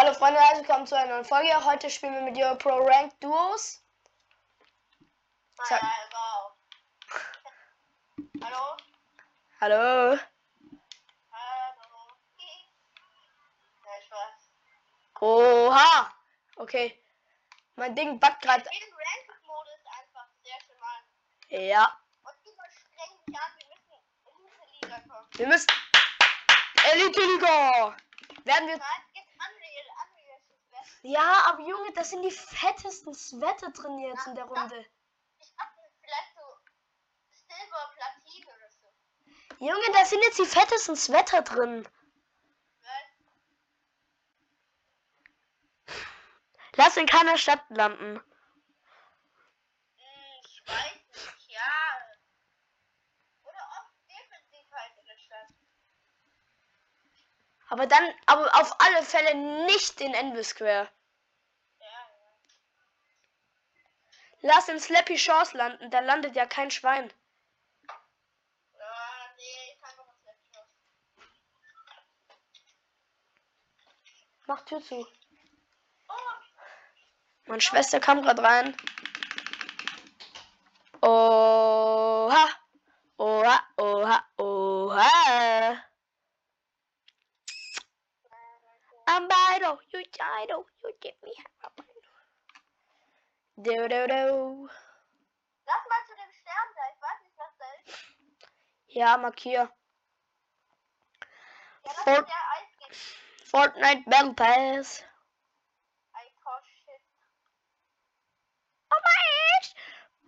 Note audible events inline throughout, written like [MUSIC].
Hallo Freunde, herzlich willkommen zu einer neuen Folge. Heute spielen wir mit Euro Pro Rank Duos. Sag- Hallo. Hallo? Hallo. Ja, Spaß. Oha. Okay. Mein Ding backt gerade. Einfach sehr. Ja. Und überstrengen mich an, wir müssen in diese Liga kommen. Wir müssen. Elite Liga. Werden wir. Nein, jetzt Unreal, Unreal ist das Beste. Ja, aber Junge, das sind die fettesten Wette drin jetzt in der Runde. Ich hab vielleicht so Silber, Platin oder so. Junge, da sind jetzt die fettesten Wetter drin. Weil, Lass in keiner Stadt landen. hm, ich weiß nicht, ja. Oder oft defensiv halt in der Stadt. Aber dann, aber auf alle Fälle nicht in Envy Square. Ja, ja. Lass in Slappy Shores landen, da landet ja kein Schwein. Ja, nee. Mach Tür zu. Oh, Meine Schwester kam gerade rein. Oha, oha, oha. Get me. Do do do. Lass mal zu dem Stern da, ich weiß nicht, was da ist. Ja, markier. Ja, Fort-. Fortnite Battle Pass. Oh my gosh.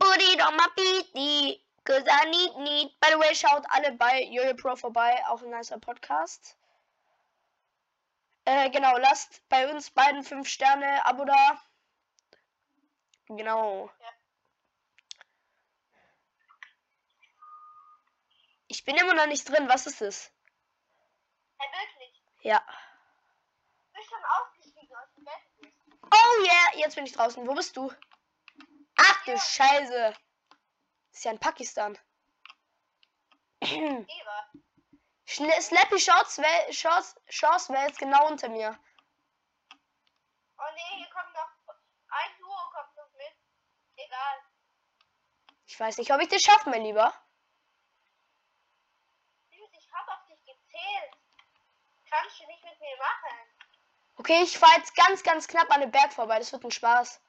Put it on my PT. Cause I need need. By the way, schaut alle bei Jojo Pro vorbei. Auch ein nicer Podcast. Äh, genau, lasst bei uns beiden 5 Sterne Abo da. Genau. Ja. Ich bin immer noch nicht drin. Was ist es? Wirklich. Ja. Du bist schon ausgestiegen aus dem Bett. Oh yeah, jetzt bin ich draußen. Wo bist du? Ach du Scheiße. Ist ja in Pakistan. [CLEARS THROAT] Eva. Slappy Shorts wär, Shorts, Shorts wäre jetzt genau unter mir. Oh nee, hier kommt noch. Ein Duo kommt noch mit. Egal. Ich weiß nicht, ob ich das schaffe, mein Lieber. Ich hab auf dich gezählt. Kannst du nicht mit mir machen. Okay, ich fahre jetzt ganz, ganz knapp an dem Berg vorbei. Das wird ein Spaß.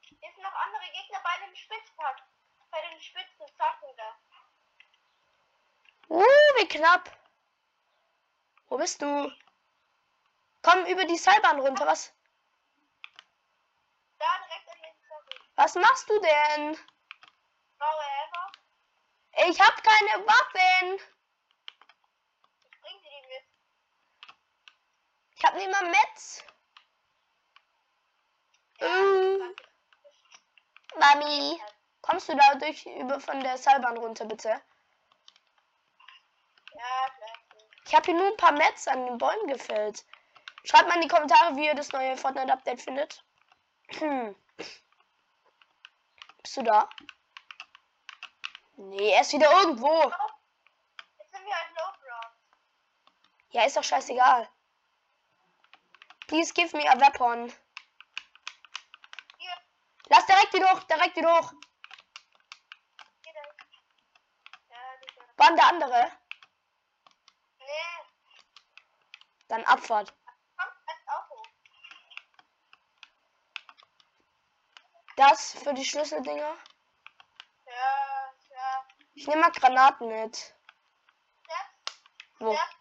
Hier sind noch andere Gegner bei dem Spitzpack. Bei den spitzen Zacken da. Uh, wie knapp. Wo bist du? Komm über die Seilbahn runter. Was, Da direkt an den Zacken. was machst du denn? Ich hab keine Waffen. Ich bring dir die mit. Ich hab nicht mal Metz. Uh, Mami. Kommst du da durch über von der Seilbahn runter, bitte? Ja, vielleicht. Ich habe hier nur ein paar Metz an den Bäumen gefällt. Schreibt mal in die Kommentare, wie ihr das neue Fortnite-Update findet. Hm. Bist du da? Nee, er ist wieder irgendwo. Jetzt sind wir halt Low Ground. Ja, ist doch scheißegal. Please give me a weapon. Lass direkt wieder hoch, direkt wieder hoch. hier da. Ja, dieser. Wann der andere? Nee, Dann Abfahrt. Das für die Schlüsseldinger. Ja, ja. Ich nehme mal Granaten mit. Selbst, Wo? selbst.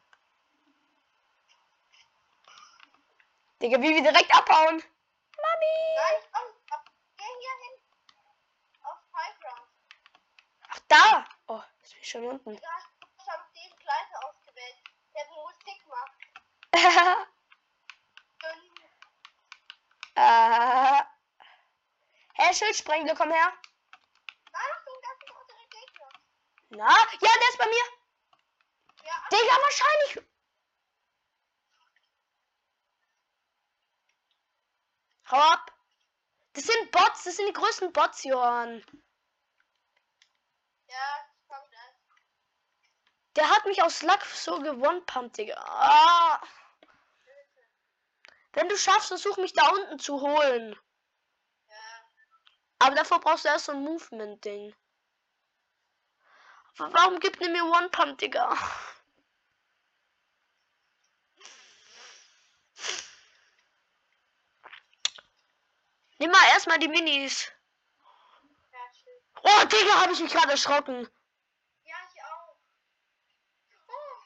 Digga, wie wir direkt abhauen. Mami. Nein, komm, ab- geh hier hin. Auf High Ground. Ach, da. Oh, jetzt bin ich schon unten. Ja, ich habe den Kleiner ausgewählt, der Musik macht. [LAUGHS] Äh. Hey, Schildsprengler, komm her. Nein, Achtung, das sind unsere Gegner. Na? Ja, der ist bei mir. Ja, Digga, wahrscheinlich. Hau ab. Das sind Bots, das sind die größten Bots, Johann. ja, ich komm gleich. Der hat mich aus Luck so gewonnen, Digga. Ah. Wenn du schaffst, versuch mich da unten zu holen. Ja. Aber davor brauchst du erst so ein Movement-Ding. Warum gibt er mir One Pump, Digga? Nimm mal erstmal die Minis. Oh, Digga, habe ich mich gerade erschrocken. Ja, ich auch. Oh.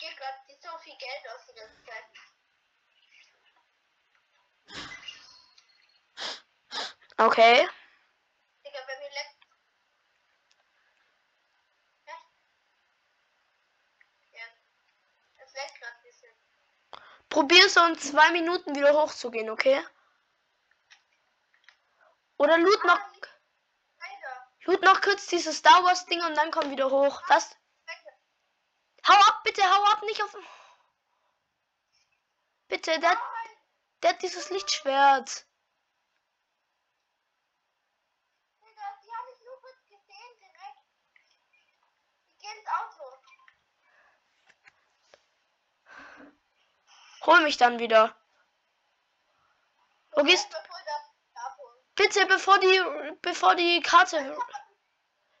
Ich gebe gerade so viel Geld aus die ganze Zeit. Okay. Digga, bei mir leckt. Ja. Ja. Es leckt gerade ein bisschen. Probier so in zwei Minuten wieder hochzugehen, okay? Oder loot noch, Alter, loot noch kurz dieses Star Wars Ding und dann komm wieder hoch. Das. Bitte, hau ab, nicht auf. Bitte, der, der hat dieses Lichtschwert. Die. Die. Hol mich dann wieder. Wo gehst. Bitte, bevor die, bevor die Karte,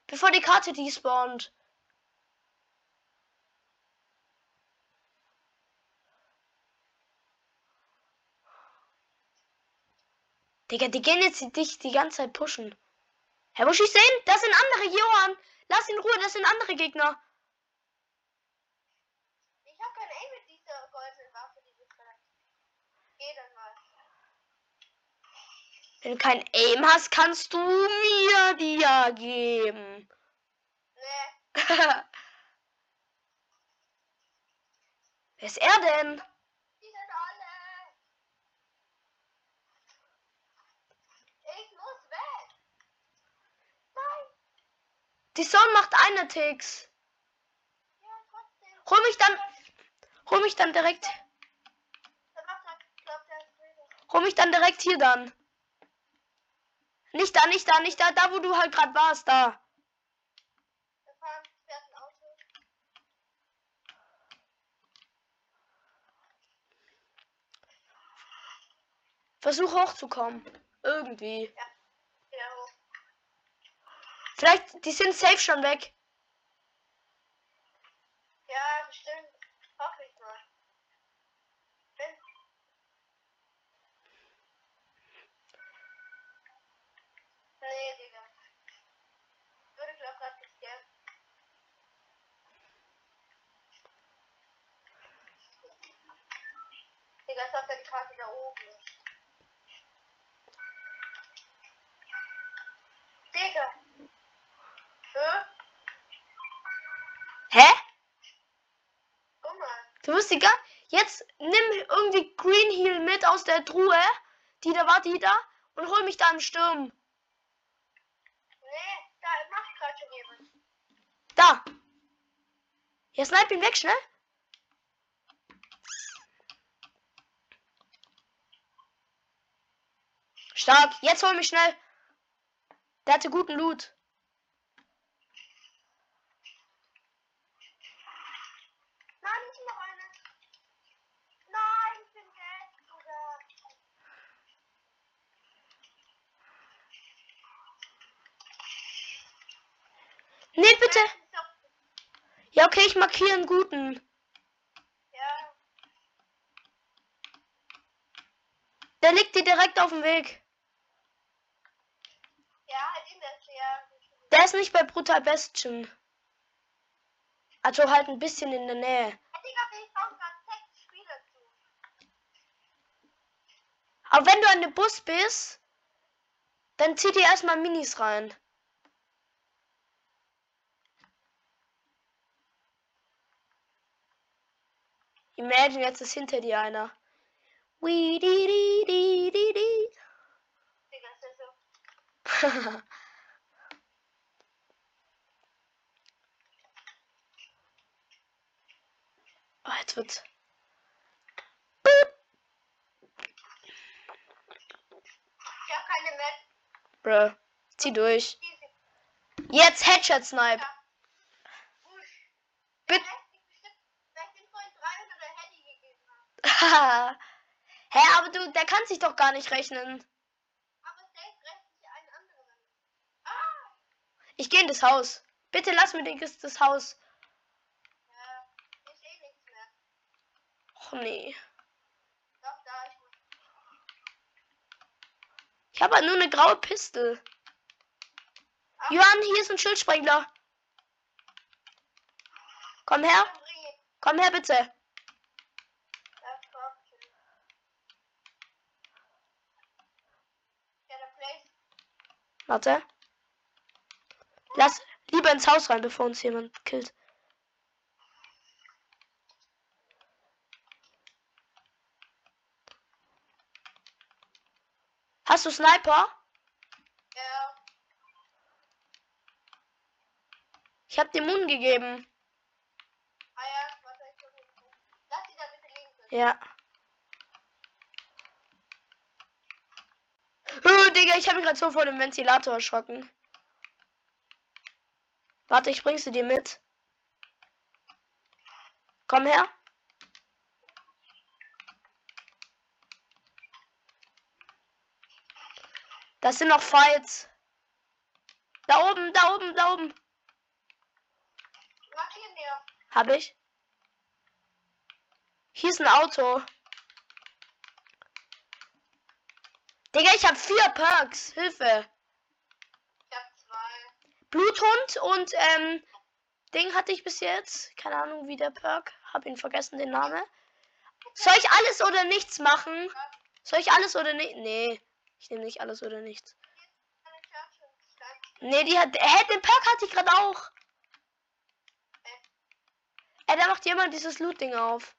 bevor die Karte despawnt. Digga, die gehen jetzt dich die ganze Zeit pushen. Herr Busch, ich sehen? Das sind andere, Johann. Lass ihn in Ruhe, das sind andere Gegner. Ich habe kein Aim mit dieser goldenen Waffe, die du. Geh dann mal. Wenn du kein Aim hast, kannst du mir die ja geben. Nee, [LAUGHS] Wer ist er denn? die sind alle. Ich muss weg. Nein. Die Sonne macht eine Ticks. Ja. Hol mich dann, hol mich dann direkt, hol mich dann direkt hier dann. Nicht da, nicht da, nicht da, da wo du halt gerade warst, da. Versuch hochzukommen. Irgendwie. Hoch. Vielleicht, die sind safe schon weg. Ja, bestimmt. Hoffe ich mal. Bin. Nee, Digga. Würde ich auch gerade gescannt. Digga, ist auf der Karte da oben. Gar, jetzt nimm irgendwie Green Heel mit aus der Truhe. Die da war, die da. Und hol mich da im Sturm. Nee, da macht gerade schon jemand. Da. Ja, snipe ihn weg, schnell. Stark. Jetzt hol mich schnell. Der hatte guten Loot. Nein, nicht noch eine. Nein, ich bin weg, Bruder. Nee, bitte. Ist doch- Ja, okay, ich markiere einen guten. Ja, Der liegt dir direkt auf dem Weg. ja, halt in der ja. Der ist nicht bei Brutal Bestien. Also halt ein bisschen in der Nähe. Aber wenn du an dem Bus bist, dann zieh dir erstmal Minis rein. Imagine, jetzt ist hinter dir einer. Wee, di, di, di, di, di. Oh, jetzt wird's. Ich hab keine Map. Bruh. Zieh durch. Jetzt Headshot Snipe. Ja. Wusch. Bitte. Der Rest liegt bestimmt, weil ich dem vorhin 300 er Handy gegeben habe. Haha. [LAUGHS] Hä, aber du, der kann sich doch gar nicht rechnen. Aber safe rechnet sich einen anderen. Ah! Ich gehe in das Haus. Bitte lass mir das, das Haus. Ja, eh nichts mehr. Och nee. Doch, da, ich muss. Ich habe halt nur eine graue Pistole. Ah, Johann, hier ist ein Schildsprengler. Komm her, komm her bitte. Das kommt schon. Ja, der Place. Warte. Lass lieber ins Haus rein, bevor uns jemand killt. Hast du Sniper? Ja. Ich hab dir Mund gegeben. Ah ja, warte, ich. Lass die da bitte liegen. Ja. Oh, Digga, ich habe mich gerade so vor dem Ventilator erschrocken. Warte, ich bring sie dir mit. Komm her. Das sind noch Fights. Da oben, da oben, da oben. Markieren. Hab ich. Hier ist ein Auto. Digga, ich hab vier Perks. Hilfe. Ich hab zwei. Bluthund und ähm, Ding hatte ich bis jetzt. Keine Ahnung, wie der Perk. Hab ihn vergessen, den Namen. Soll ich alles oder nichts machen? Soll ich alles oder nicht? Nee, ich nehme nicht alles oder nichts. Nee, die hat. Hä, den Perk hatte ich gerade auch. Ey, da macht jemand dieses Loot-Ding auf.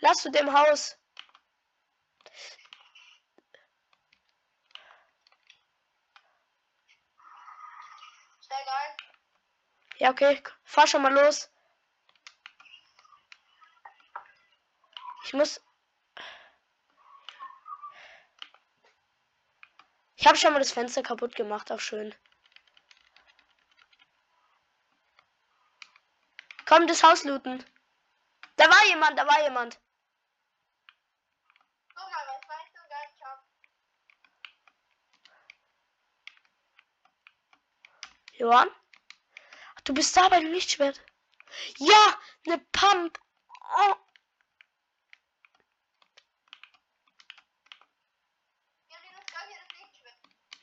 Lass du dem Haus. Ja, okay. Fahr schon mal los. Ich muss. Ich habe schon mal das Fenster kaputt gemacht, auch schön. Komm, das Haus looten. Da war jemand, da war jemand. Guck mal, was weißt du gar nicht hab. Johann? Ach, Du bist da bei dem Lichtschwert. Ja, eine Pump. Oh.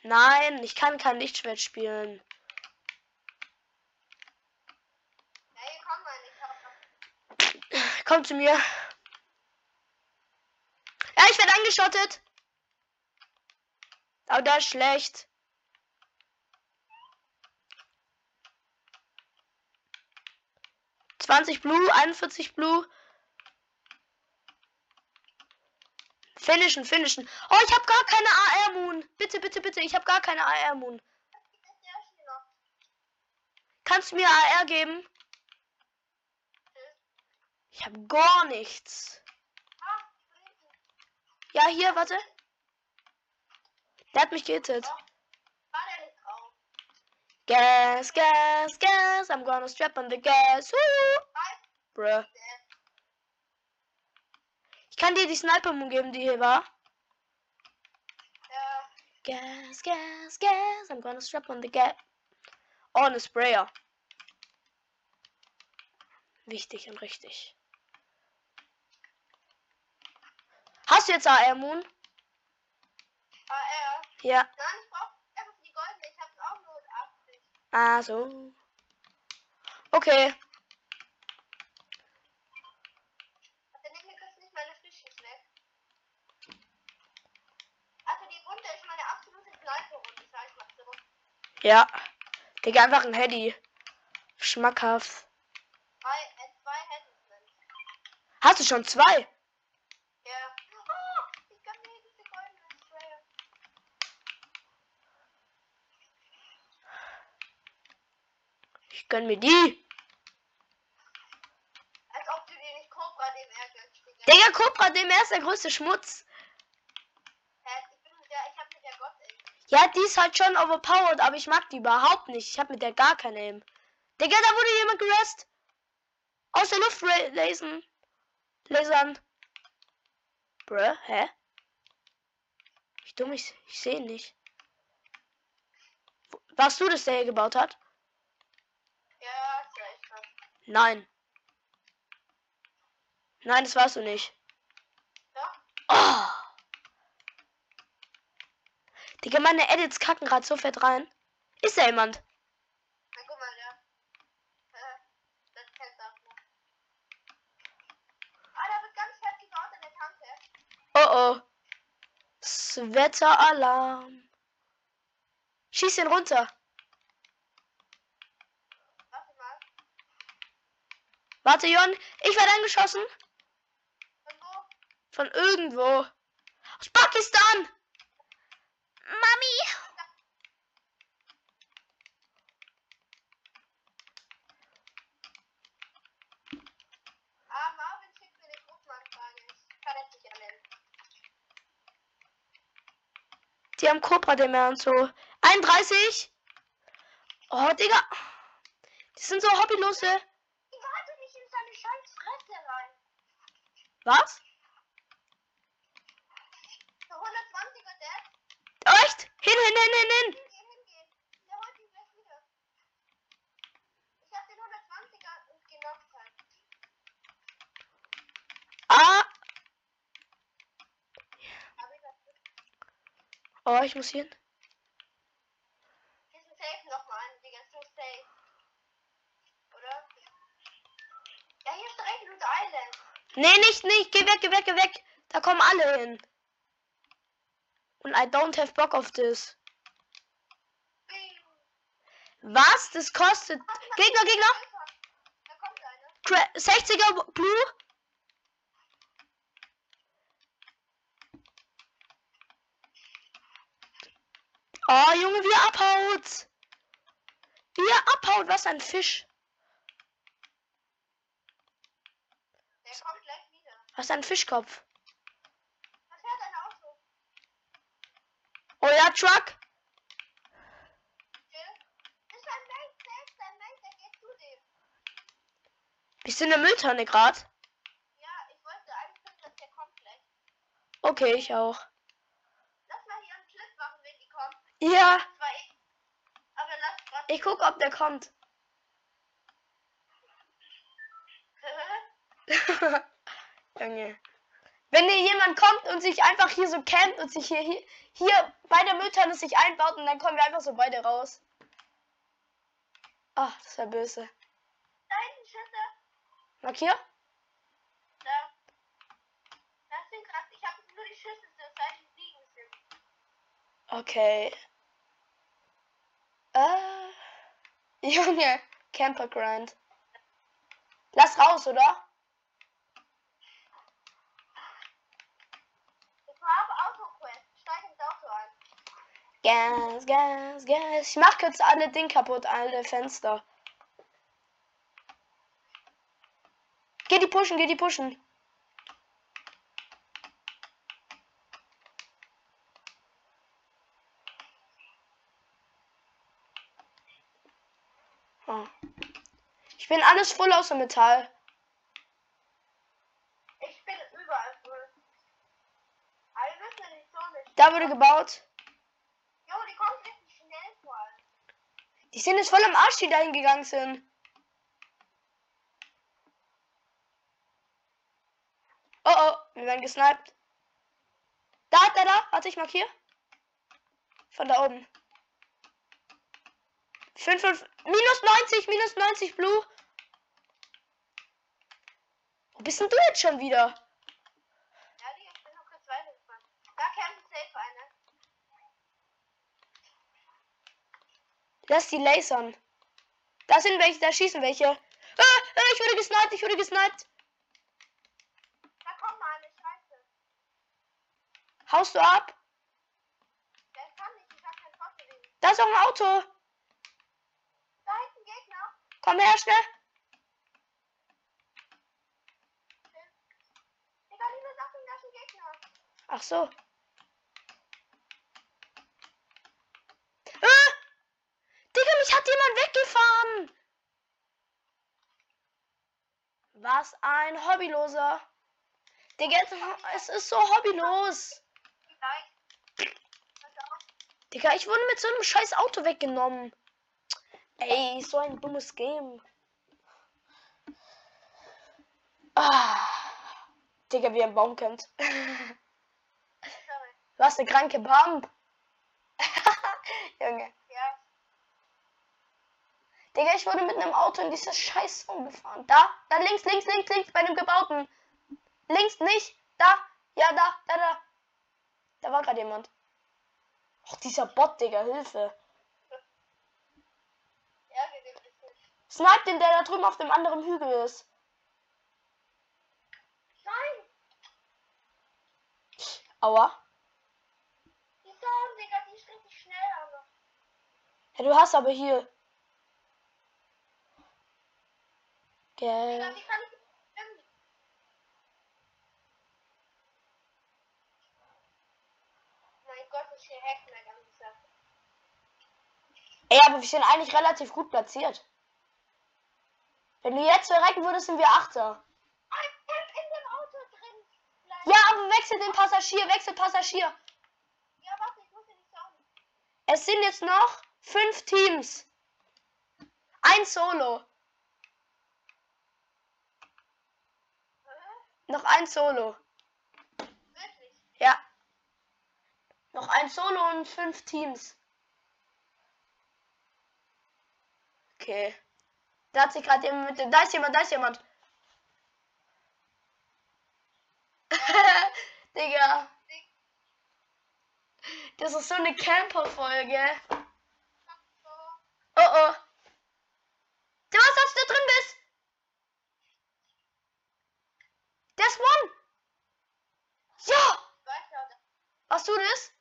Nein, ich kann kein Lichtschwert spielen. Hey, komm mal. Komm zu mir. Ja, ich werde angeschottet. Aber das ist schlecht. Zwanzig Blue, 41 Blue. Finishen, finishen. Oh, ich habe gar keine AR Moon. Bitte, bitte, bitte. Ich habe gar keine AR Moon. Kannst du mir AR geben? Ich habe gar nichts. Ja, hier, warte. Der hat mich gehittet. War der nicht drauf? Gas, gas, gas. I'm gonna strap on the gas. Woo. Bruh. Ich kann dir die Sniper Moon geben, die hier war. Gas, gas, gas. I'm gonna strap on the gas. Oh, eine Sprayer. Wichtig und richtig. Hast du jetzt AR Moon? Er. Ja. Nein, ich mal so. Ja. Digga, einfach ein Heady. Schmackhaft. Drei, äh, zwei. Hast du schon zwei? Ja. Oh, ich kann mir diese goldene Sprayer. Ich gönn mir die. Als ob du dir nicht Cobra dem Ehrgeiz Digga, Cobra, dem er ist der größte Schmutz. Ja, die ist halt schon overpowered, aber ich mag die überhaupt nicht. Ich habe mit der gar keine Aim. Digga, da wurde jemand gerest. Aus der Luft ra- lasern. Bruh, hä? Ich dumm, ich, ich sehe nicht. Warst du das, der hier gebaut hat? Ja, ist ja echt was. Nein. Nein, das warst du nicht. Doch. Oh. Digga, meine Edits kacken gerade so fett rein. Ist da jemand? Na guck mal, ja. Äh, Das kennt auch noch. Ah, da wird ganz fett gebaut an der Kante. Oh oh. Das Wetteralarm. Schieß ihn runter. Warte mal. Warte, Jon. Ich werde angeschossen. Von irgendwo. Aus Pakistan. Mami. Ah, Marvin schickt mir eine Gruppenanfrage. Ich kann jetzt nicht annehmen. Die haben Cobra dem und so. 31. Oh, Digga. Die sind so hobbylose. Ich warte nicht in seine scheiß Fresse rein. Was? Der 120er Dead. Echt? Hin, hin, hin, hin, hin. Hingehen, hingehen. Der holt ihn gleich wieder. Ich hab den 120er und genockt halt. Ah. Oh, ich muss hier hin. diesen Safe nochmal an, Digga. So safe. Oder? Ja, hier ist direkt Loot Island. Nee, nicht, nicht. Geh weg, geh weg, geh weg. Da kommen alle hin. Und I don't have Bock auf. Bing. Was? Das kostet. Gegner, Gegner. Da kommt einer. Cra 60er Blue. Oh, Junge, wie er abhaut. Wie er abhaut. Was ein Fisch. Der kommt Was ein Fischkopf. Was fährt ein Auto? Oh ja, Truck. Ist ist. Bist du in der Mülltonne gerade? Ja, ich wollte eigentlich, dass der kommt gleich. Okay, ich auch. Lass mal hier einen Clip machen, wenn die kommen. Ja, ich. Aber lass grad. ich guck, ob der kommt. [LAUGHS] [LAUGHS] Junge. Wenn hier jemand kommt und sich einfach hier so campt und sich hier, hier, hier bei der Mülltonne sich einbaut und dann kommen wir einfach so beide raus. Ach, das wäre böse. da hinten Schüsse. Markier? Da. Das sind krass. Ich habe nur die Schüsse, so seit die fliegen sind. Okay. Äh. [LAUGHS] Junge, Camper Grind. Lass raus, oder? Ich habe Autoquest. Steig ins Auto ein. Gas, Gas, Gas. Ich mach kurz alle Ding kaputt, alle Fenster. Geh die pushen, geh die pushen. Oh. Ich bin alles voll außer Metall. Ich bin überall voll. Die Zone. Da wurde gebaut. Jo, die kommen richtig schnell vor allem. Sind jetzt voll am Arsch, die dahin gegangen sind. Oh oh, wir werden gesniped. Da, da, da. Warte, ich markiere. Von da oben. 5, 5, minus 90, minus 90 Blue. Wo bist denn du jetzt schon wieder? Ja, die, ich bin noch kurz weitergefahren. Da campt safe einer. Lass die lasern. Da sind welche, da schießen welche. Ah, ah, ich wurde gesniped, ich wurde gesniped. Da kommt mal eine Scheiße. Haust du ab? Der kann nicht, ich hab kein Fortbewegen. Da ist auch ein Auto. Da hinten Gegner. Komm her, schnell. Ist ein. Ach so. Hat jemand weggefahren. Was ein Hobbyloser. Digga, es ist so hobbylos. Digga, ich wurde mit so einem scheiß Auto weggenommen. Ey, so ein dummes Game. Ah. Digga, wie ein Baum kennt. [LAUGHS] Hast eine kranke Pump. [LAUGHS] Junge. Digga, ich wurde mit einem Auto in dieses scheiß Zone gefahren. Da, da links, links, links, links, bei dem Gebauten. Links nicht. Da, ja, da, da, da. Da war gerade jemand. Och, dieser Bot, Digga, Hilfe. Ja. Snipe den, der da drüben auf dem anderen Hügel ist. Nein! Aua. Die Sound, Digga, die ist richtig schnell, aber. Ja, du hast aber hier. Digga, Gell. die kann ich. Mein Gott, ist hier hackt meine ganze Sache. Ey, aber wir sind eigentlich relativ gut platziert. Wenn du jetzt verrecken würdest, sind wir Achter. Ich in dem Auto drin. Ja, aber wechsel den Passagier, wechsel Passagier. Ja, warte, ich muss ja nicht sagen. Es sind jetzt noch fünf Teams. Ein Solo. Hä? Noch ein Solo. Wirklich? Ja. Noch ein Solo und fünf Teams. Okay. Da hat sich gerade jemand mit dem. Da ist jemand, da ist jemand. [LAUGHS] Digga. Das ist so eine Camper-Folge. Oh oh. Du was, dass du drin bist? Ist one. Ja. Warst du das?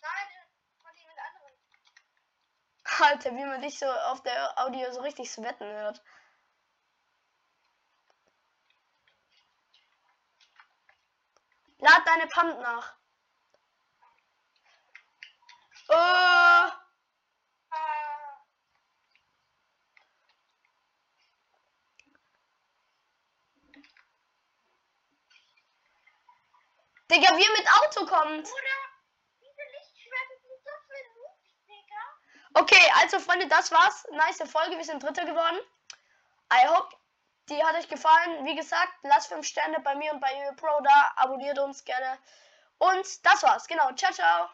Nein, von jemand anderen. Alter, wie man dich so auf der Audio so richtig sweaten hört. Lad deine Pump nach. Oh, Ah. Digga, wie er mit Auto kommt. Okay, also Freunde, das war's. Nice Folge, wir sind Dritter geworden. I hope, die hat euch gefallen. Wie gesagt, lasst 5 Sterne bei mir und bei Pro da. Abonniert uns gerne. Und das war's. Genau. Ciao, ciao.